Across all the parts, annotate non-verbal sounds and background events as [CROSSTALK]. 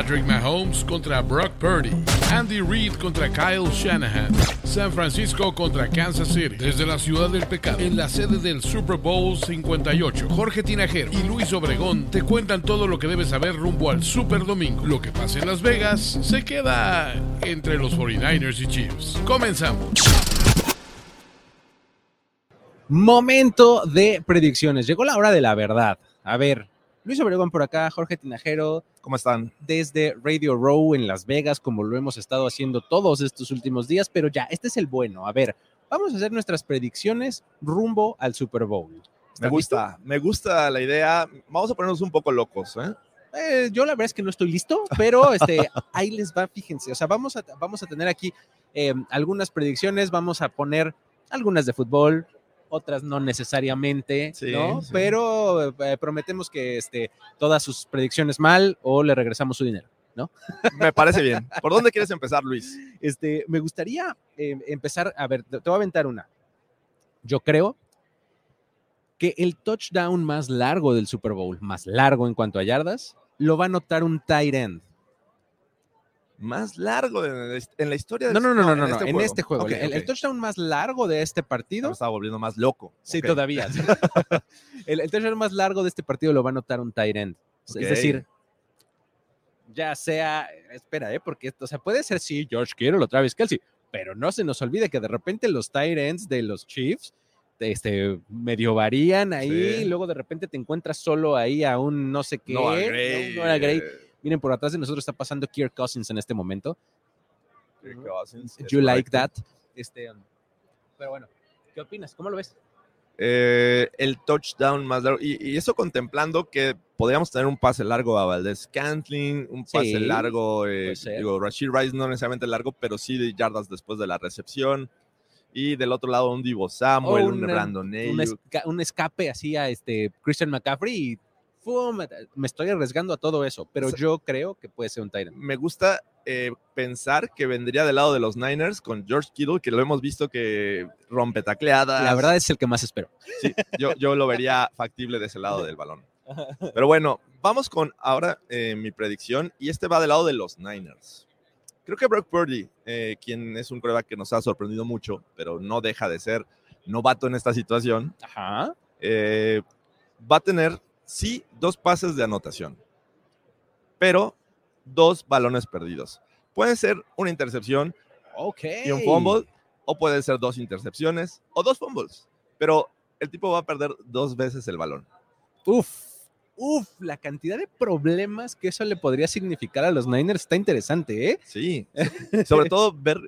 Patrick Mahomes contra Brock Purdy. Andy Reid contra Kyle Shanahan. San Francisco contra Kansas City. Desde la ciudad del pecado, en la sede del Super Bowl 58, Jorge Tinajero y Luis Obregón te cuentan todo lo que debes saber rumbo al Super Domingo. Lo que pasa en Las Vegas se queda entre los 49ers y Chiefs. Comenzamos. Momento de predicciones. Llegó la hora de la verdad. A ver, Luis Obregón por acá, Jorge Tinajero, ¿Cómo están? desde Radio Row en Las Vegas, como lo hemos estado haciendo todos estos últimos días, pero ya, este es el bueno. A ver, vamos a hacer nuestras predicciones rumbo al Super Bowl. Me ¿Estás gusta, me gusta la idea. Vamos a ponernos un poco locos, ¿eh? Eh, yo la verdad es que no estoy listo, pero este, [LAUGHS] ahí les va, fíjense. O sea, vamos a, vamos a tener aquí eh, algunas predicciones, vamos a poner algunas de fútbol, otras no necesariamente, Sí, ¿no? sí. Pero eh, prometemos que este, todas sus predicciones mal o le regresamos su dinero. [LAUGHS] Me parece bien. ¿Por dónde quieres empezar, Luis? Este, me gustaría eh, empezar, a ver, te, te voy a aventar una. Yo creo que el touchdown más largo del Super Bowl, más largo en cuanto a yardas, lo va a anotar un tight end. Más largo de- en la historia de No, no, no, no, no, no, en este juego. Ok, el, el ok. touchdown más largo de este partido, Me estaba volviendo más loco. sí, todavía. [LAUGHS] el, el touchdown más largo de este partido lo va a anotar un tight end. Es decir, ya sea, espera, ¿eh? porque esto, o sea, puede ser sí, George Kittle o Travis Kelsey, pero no se nos olvide que de repente los tight ends de los Chiefs este, medio varían ahí, Sí. luego de repente te encuentras solo ahí a un no sé qué. ¿no? Gray, Gray. Miren, por atrás de nosotros está pasando Kirk Cousins en este momento. Kirk Cousins, You like correcto. that? Este, um, pero bueno, ¿qué opinas? ¿Cómo lo ves? Eh, el touchdown más largo. Y, y eso contemplando que podríamos tener un pase largo a Valdez Scantling, un pase Sí, largo, eh, digo, Rashid Rice no necesariamente largo, pero sí de yardas después de la recepción. Y del otro lado un Divo Samuel, O un una- Brandon Un, Ayuk. esca- un escape así a este Christian McCaffrey y ¡fum! me estoy arriesgando a todo eso, pero O sea- yo creo que puede ser un Tyrant. me gusta eh, pensar que vendría del lado de los Niners con George Kittle, que lo hemos visto que rompe tacleadas. La verdad es el que más espero. Sí, yo, yo lo vería factible de ese lado del balón. Pero bueno, vamos con ahora eh, mi predicción, y este va del lado de los Niners. Creo que Brock Purdy, eh, quien es un coreback que nos ha sorprendido mucho, pero no deja de ser novato en esta situación, Ajá. eh, va a tener, sí, dos pases de anotación, pero dos balones perdidos. Puede ser una intercepción y un fumble, o puede ser dos intercepciones o dos fumbles, pero el tipo va a perder dos veces el balón. Uf, uf, la cantidad de problemas que eso le podría significar a los Niners está interesante, ¿eh? Sí, [LAUGHS] sobre todo ver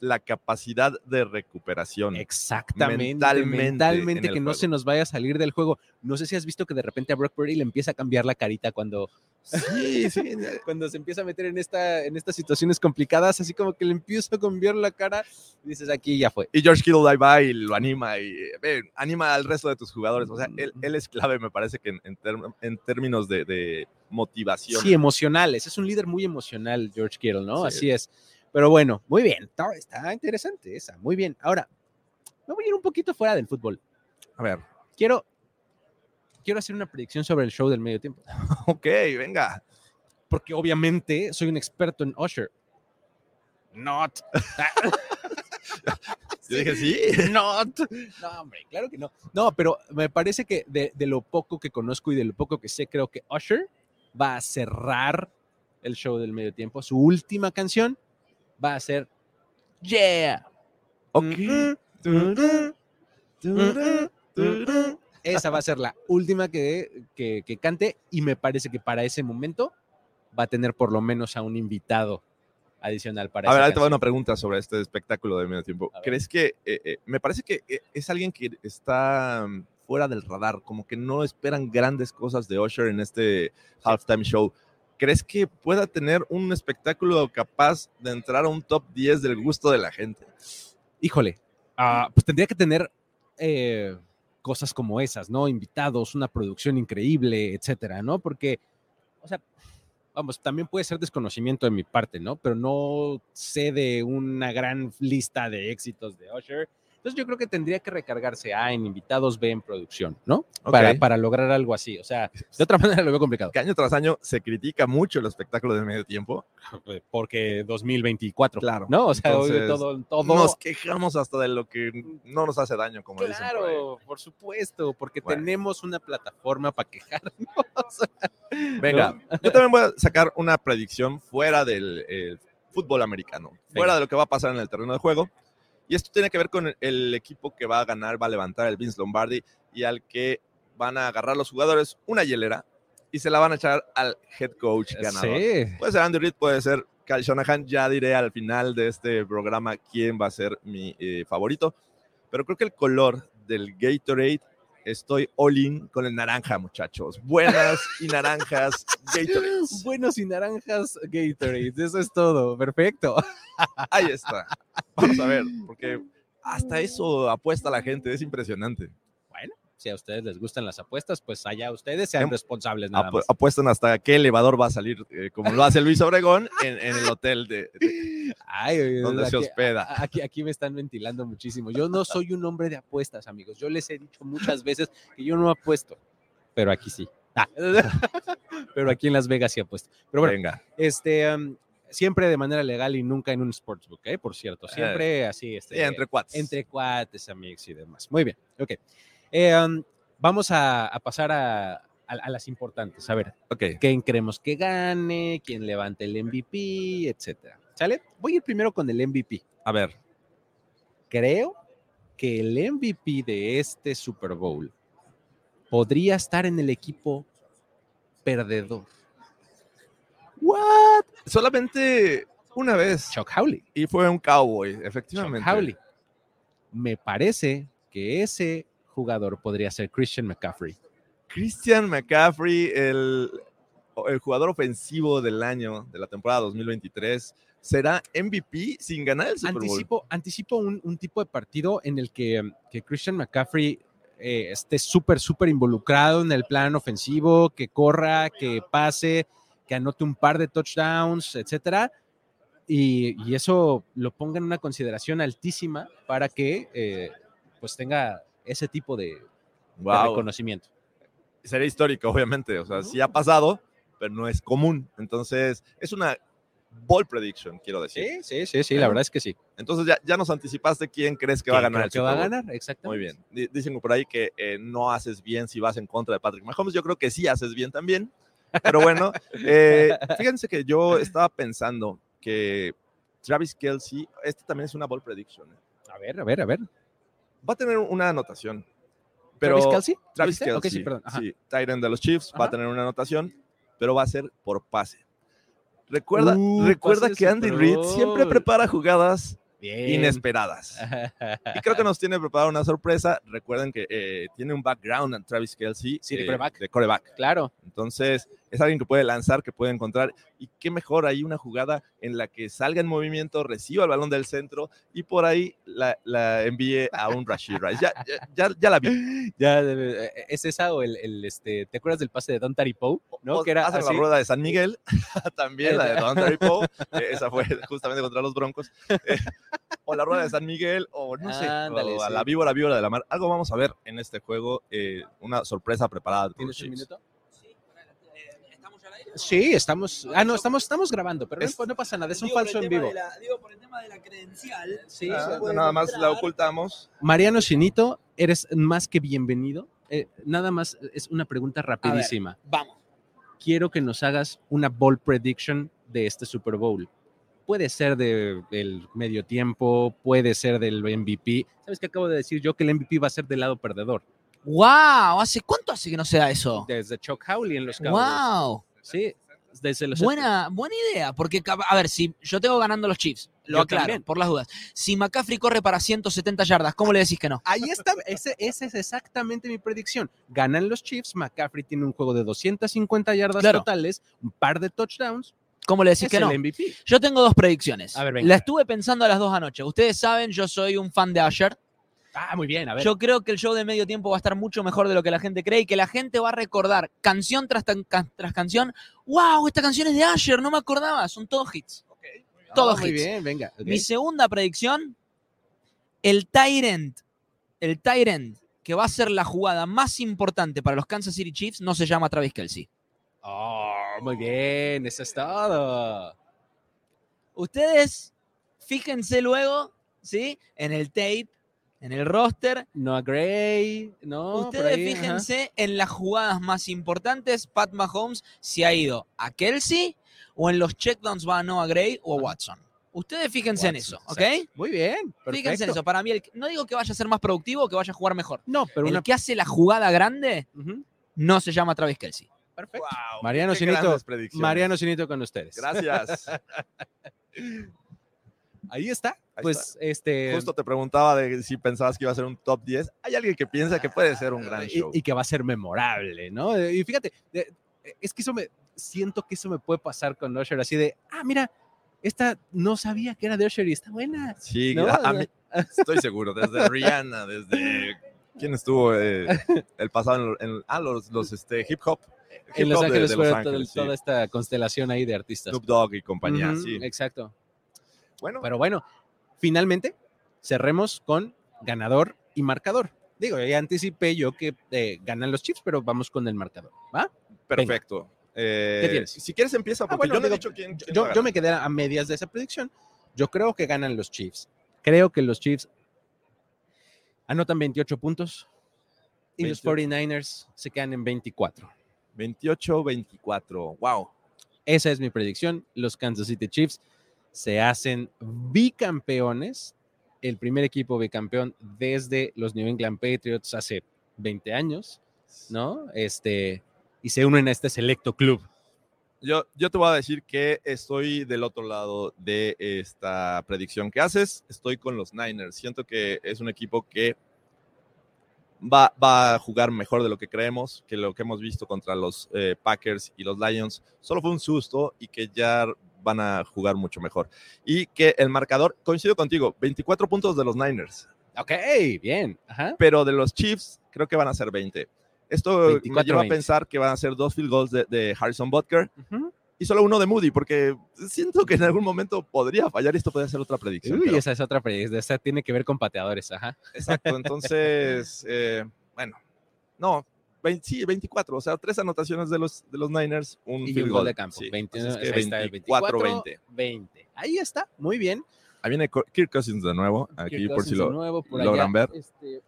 la capacidad de recuperación. Exactamente. Mentalmente Mentalmente, que no juego. se nos vaya a salir del juego. No sé si has visto que de repente a Brock Purdy le empieza a cambiar la carita cuando, [LAUGHS] Sí, sí. [LAUGHS] cuando se empieza a meter en, esta, en estas situaciones complicadas, así como que le empieza a cambiar la cara. Y dices, aquí ya fue. Y George Kittle ahí va y lo anima y eh, anima al resto de tus jugadores. O sea, él, él es clave, me parece que en, en en términos de, de motivación. Sí, emocionales. Es un líder muy emocional, George Kittle, ¿no? Sí. Así es. Pero bueno, muy bien. Está, está interesante esa. Muy bien. Ahora, me voy a ir un poquito fuera del fútbol. A ver, Quiero, quiero hacer una predicción sobre el show del medio tiempo. [LAUGHS] ok, venga. Porque obviamente soy un experto en Usher. Not. [LAUGHS] Yo dije, sí. [LAUGHS] Not. No, hombre, claro que no. No, pero me parece que de, de lo poco que conozco y de lo poco que sé, creo que Usher va a cerrar el show del medio tiempo. Su última canción va a ser Yeah. Ok. Esa va a ser la última que, que, que cante y me parece que para ese momento va a tener por lo menos a un invitado adicional para A ver, ahí te va una pregunta sobre este espectáculo de medio tiempo. ¿Crees que, eh, eh, me parece que eh, es alguien que está mm, fuera del radar, como que no esperan grandes cosas de Usher en este halftime show? ¿Crees que pueda tener un espectáculo capaz de entrar a un top 10 del gusto de la gente? Híjole, ah, pues tendría que tener eh, cosas como esas, ¿no? Invitados, una producción increíble, etcétera, ¿no? Porque, o sea, vamos, también puede ser desconocimiento de mi parte, ¿no? Pero no sé de una gran lista de éxitos de Usher, Entonces yo creo que tendría que recargarse A en invitados, B en producción, ¿no? Para, para lograr algo así. O sea, de otra [LAUGHS] manera lo veo complicado. Que año tras año se critica mucho el espectáculo del medio tiempo. [LAUGHS] Porque 2024. Claro. ¿No? O sea, hoy Entonces, todo, todo Nos quejamos hasta de lo que no nos hace daño, como dicen. por ahí. Claro, por supuesto, porque Bueno. tenemos una plataforma para quejarnos. [LAUGHS] Venga, yo también voy a sacar una predicción fuera del eh, fútbol americano, fuera de lo que va a pasar en el terreno de juego. Y esto tiene que ver con el, equipo que va a ganar, va a levantar el Vince Lombardi y al que van a agarrar los jugadores una hielera y se la van a echar al head coach ganador. Sí. Puede ser Andy Reid, puede ser Kyle Shanahan. Ya diré al final de este programa quién va a ser mi eh, favorito. Pero creo que el color del Gatorade, estoy all in con el naranja, muchachos. Buenas y naranjas Gatorade. [LAUGHS] Buenos y naranjas Gatorade, eso es todo. Perfecto. Ahí está. Vamos a ver, porque [LAUGHS] hasta eso apuesta la gente, es impresionante. Si a ustedes les gustan las apuestas, pues allá ustedes sean Em- responsables nada más. apuestan hasta qué elevador va a salir, eh, como lo hace Luis Obregón en, en el hotel de, de- Ay, donde se aquí- hospeda. a- Aquí, aquí me están ventilando muchísimo. Yo no soy un hombre de apuestas, amigos. Yo les he dicho muchas veces que yo no apuesto, pero aquí sí. Ah. [LAUGHS] Pero aquí en Las Vegas sí apuesto. Pero bueno, Venga. este, um, siempre de manera legal y nunca en un sportsbook, ¿eh? por cierto. Siempre así, este, entre cuates. entre cuates, amigos y demás. Muy bien, ok. Eh, um, vamos a, a pasar a, a- a las importantes. A ver, Ok. quién creemos que gane, quién levante el MVP, etcétera. ¿Sale? Voy a ir primero con el MVP. A ver. Creo que el MVP de este Super Bowl podría estar en el equipo perdedor. ¿What? Solamente una vez. Chuck Howley. Y fue un cowboy, Chuck efectivamente. Howley. Me parece que ese jugador podría ser Christian McCaffrey. Christian McCaffrey, el, el jugador ofensivo del año de la temporada 2023, será MVP sin ganar el Super Bowl. Anticipo, anticipo un, un tipo de partido en el que, que Christian McCaffrey eh, esté súper, súper involucrado en el plan ofensivo, que corra, que pase, que anote un par de touchdowns, etcétera. Y, y eso lo ponga en una consideración altísima para que eh, pues tenga ese tipo de, de Wow. reconocimiento. Sería histórico, obviamente. O sea, sí ha pasado, pero no es común. Entonces, es una ball prediction, quiero decir. Sí, sí, sí, sí, la verdad es que sí. Entonces, ya, ya nos anticipaste quién crees que va a ¿Quién ganar el que va a ganar, exactamente. Muy bien. Di- Dicen por ahí que eh, no haces bien si vas en contra de Patrick Mahomes. Yo creo que sí haces bien también. Pero bueno, [LAUGHS] eh, fíjense que yo estaba pensando que Travis Kelsey, este también es una ball prediction. ¿eh? A ver, a ver, a ver. Va a tener una anotación. Pero ¿Travis Kelsey? Travis. Kelsey, Ok, sí, perdón. Ajá. sí, end de los Chiefs, va a Ajá. tener una anotación, pero va a ser por pase. Recuerda, Uh, recuerda que Andy Reid siempre prepara jugadas Bien. inesperadas. [LAUGHS] Y creo que nos tiene preparada una sorpresa. Recuerden que eh, tiene un background en Travis Kelsey. Sí, de eh, quarterback. de quarterback. Claro. Entonces, es alguien que puede lanzar, que puede encontrar. Y qué mejor ahí una jugada en la que salga en movimiento, reciba el balón del centro y por ahí la, la envíe a un Rashid Rice. Ya, ya, ya, ya la vi. [LAUGHS] Ya, eh, ¿Es esa o el, el, este, ¿te acuerdas del pase de Don Tari Poe? ¿No? O Que era hacen así. la rueda de San Miguel, [LAUGHS] también la de Don Terry Poe, eh, esa fue justamente contra los Broncos. Eh, o la rueda de San Miguel, o no sé, Ándale, o a sí. la víbora, víbora de la mar. Algo vamos a ver en este juego, eh, una sorpresa preparada. ¿Tienes un minuto? Sí, estamos. Ah, no, estamos, estamos grabando, pero Es- no, no pasa nada, es un falso en vivo. de la- digo, por el tema de la credencial. Sí, Ah, se puede nada más la ocultamos. Mariano Chinito, eres más que bienvenido. Eh, nada más es una pregunta rapidísima. Vamos. Quiero que nos hagas una ball prediction de este Super Bowl. Puede ser de- del medio tiempo, puede ser del MVP. ¿Sabes qué acabo de decir yo? Que el MVP va a ser del lado perdedor. ¡Wow! ¿Hace cuánto hace que no se da eso? Desde Chuck Howley en los Cowboys. ¡Wow! Sí, desde los Buena, buena idea, porque, a ver, si yo tengo ganando los Chiefs, lo Yo aclaro, también. por las dudas. Si McCaffrey corre para 170 yardas, ¿cómo le decís que no? Ahí está, ese, esa es exactamente mi predicción. Ganan los Chiefs, McCaffrey tiene un juego de 250 yardas Claro. totales, un par de touchdowns, ¿Cómo le decís es que el no? MVP. Yo tengo dos predicciones. A ver, venga. La estuve pensando a las dos anoche. Ustedes saben, yo soy un fan de Asher. Ah, muy bien, a ver. Yo creo que el show de medio tiempo va a estar mucho mejor de lo que la gente cree y que la gente va a recordar canción tras, tan- can- tras canción. ¡Wow! Esta canción es de Asher, no me acordaba. Son todos hits. Ah, todos muy hits. bien, venga. ok. Mi segunda predicción, el Tyrant, el Tyrant que va a ser la jugada más importante para los Kansas City Chiefs no se llama Travis Kelsey. Oh, muy bien, eso es todo. Ustedes fíjense luego, ¿sí? En el tape, en el roster. Noah Gray, ¿no? Ustedes ahí, ajá. fíjense en las jugadas más importantes. Pat Mahomes se ha ido a Kelsey o en los checkdowns va a Noah Gray o a Watson. Ustedes fíjense en eso, Watson, ¿ok? exacto. Muy bien, Fíjense en eso. Para mí, el- no digo que vaya a ser más productivo o que vaya a jugar mejor. No, pero el una... que hace la jugada grande no se llama Travis Kelsey. Perfecto. Wow, Mariano Sinito. Mariano Sinito con ustedes. Gracias. [LAUGHS] Ahí está. Ahí pues este... Justo te preguntaba de si pensabas que iba a ser un top 10. Hay alguien que piensa que puede ser un gran y, show. y que va a ser memorable, ¿no? Eh, Y fíjate, eh, es que eso me, siento que eso me puede pasar con Usher, así de, ah, mira, esta no sabía que era de Usher y está buena. Sí, ¿no? a- a mí- [LAUGHS] estoy seguro. Desde Rihanna, desde. ¿Quién estuvo eh, el pasado en, en- ah, los, los este, hip hop? En Hip Los hop de- Ángeles de fue Los Ángeles, sí. toda esta constelación ahí de artistas. Snoop Dogg y compañía, sí. Exacto. Bueno, Pero bueno, finalmente cerremos con ganador y marcador. Digo, ya anticipé yo que eh, ganan los Chiefs, pero vamos con el marcador, ¿va? perfecto. Eh, ¿Qué tienes? Si quieres empieza, porque bueno, yo no he digo, dicho quién, quién va Yo, a yo ganar. me quedé a medias de esa predicción. Yo creo que ganan los Chiefs. Creo que los Chiefs anotan 28 puntos y los 28. 49ers se quedan en 24. 28-24. Wow. Esa es mi predicción. Los Kansas City Chiefs se hacen bicampeones, el primer equipo bicampeón desde los New England Patriots hace 20 años, ¿no? Este, y se unen a este selecto club. Yo, yo te voy a decir que estoy del otro lado de esta predicción que haces. Estoy con los Niners. Siento que es un equipo que va, va a jugar mejor de lo que creemos, que lo que hemos visto contra los eh, Packers y los Lions. Solo fue un susto y que ya van a jugar mucho mejor. Y que el marcador, coincido contigo, 24 puntos de los Niners, Ok, bien. Ajá. pero de los Chiefs creo que van a ser 20. Esto me 24-20. lleva a pensar que van a ser dos field goals de, de Harrison Butker Ujú. y solo uno de Moody, porque siento que en algún momento podría fallar y esto podría ser otra predicción. Uy, pero- esa es otra predicción. Esa tiene que ver con pateadores, ajá. Exacto, entonces, [LAUGHS] eh, bueno, no, 20 sí, 24, o sea, tres anotaciones de los, de los Niners, un Y field un goal gol de campo. Sí, 20, así es que ahí está el 24-20. 20. Ahí está, muy bien. Ahí viene Kirk Cousins de nuevo, aquí Kirk por si lo... nuevo, por logran ver. este,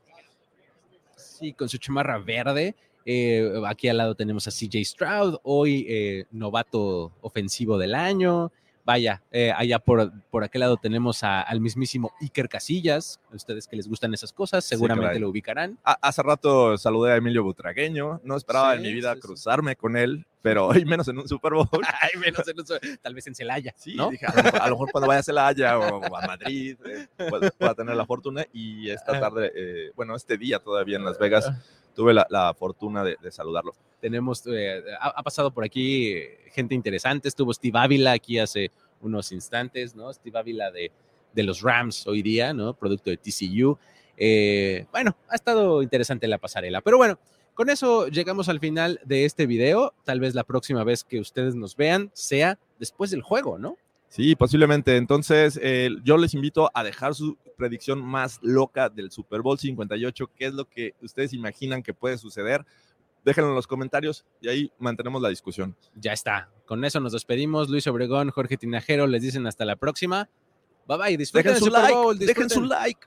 sí, con su chamarra verde. Eh, aquí al lado tenemos a CJ Stroud, hoy eh, novato ofensivo del año. Vaya, eh, allá por, por aquel lado tenemos a- al mismísimo Iker Casillas. A ustedes que les gustan esas cosas, seguramente lo ubicarán. Ah, hace rato saludé a Emilio Butragueño, no esperaba en mi vida sí, cruzarme con él, pero [LAUGHS] hoy menos en un Super Bowl. [LAUGHS] Ay, menos en eso, tal vez en Celaya, Sí, ¿no? dije, a, lo mejor, a lo mejor cuando vaya a Celaya o, o a Madrid eh, tener la fortuna. Y esta Ajá. tarde, eh, bueno, este día todavía en Las Vegas, tuve la, fortuna de, de saludarlo. Tenemos, eh, ha, pasado por aquí gente interesante. Estuvo Steve Ávila aquí hace unos instantes, ¿no? Steve Ávila de, de los Rams hoy día, ¿no? Producto de TCU. Eh, bueno, ha estado interesante la pasarela. Pero bueno, con eso llegamos al final de este video. Tal vez la próxima vez que ustedes nos vean sea después del juego, ¿no? Sí, posiblemente. Entonces, eh, yo les invito a dejar su predicción más loca del Super Bowl 58. ¿Qué es lo que ustedes imaginan que puede suceder? Déjenlo en los comentarios y ahí mantenemos la discusión. Ya está. Con eso nos despedimos. Luis Obregón, Jorge Tinajero les dicen hasta la próxima. Bye bye. Disfruten Dejen su Super like, Bowl, dejen su like.